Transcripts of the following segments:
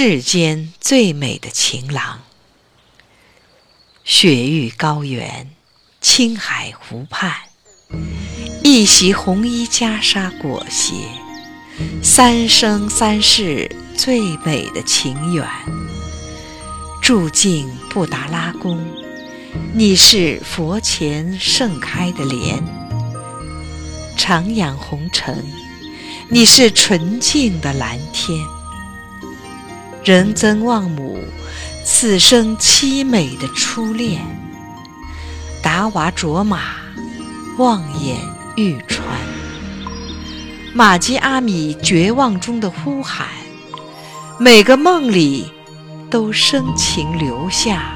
世间最美的情郎。雪域高原，青海湖畔，一袭红衣袈裟裹挟，三生三世最美的情缘。住进布达拉宫，你是佛前盛开的莲；徜徉红尘，你是纯净的蓝天。人曾望母，此生凄美的初恋。达瓦卓玛，望眼欲穿。玛吉阿米绝望中的呼喊，每个梦里都深情留下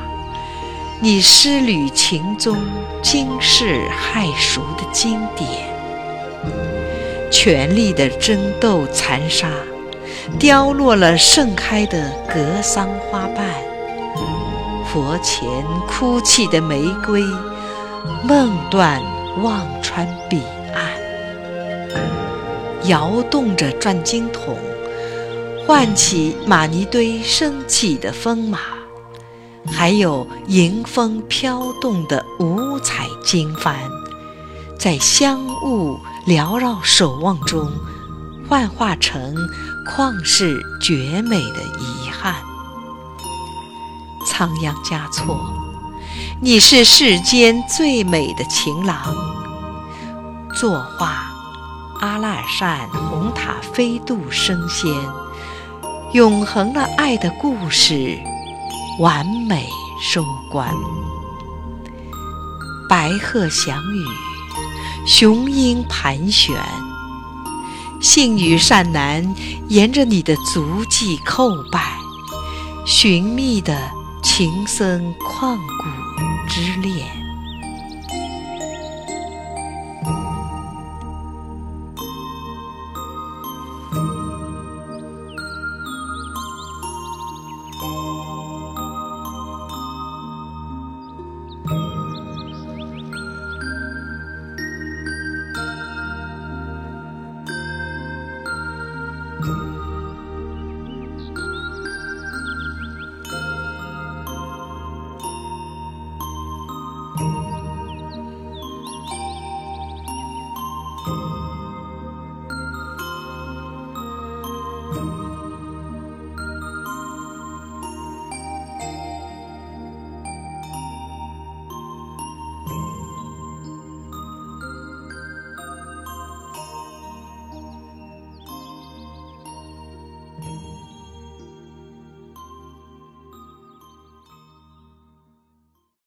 你诗旅情踪，惊世骇俗的经典。权力的争斗残杀。凋落了盛开的格桑花瓣，佛前哭泣的玫瑰，梦断忘川彼岸。摇动着转经筒，唤起玛尼堆升起的风马，还有迎风飘动的五彩经幡，在香雾缭绕守望中，幻化成。旷世绝美的遗憾，仓央嘉措，你是世间最美的情郎。作画阿拉善红塔飞渡升仙，永恒了爱的故事，完美收官。白鹤翔羽，雄鹰盘旋。信女善男沿着你的足迹叩拜，寻觅的情深旷古之恋。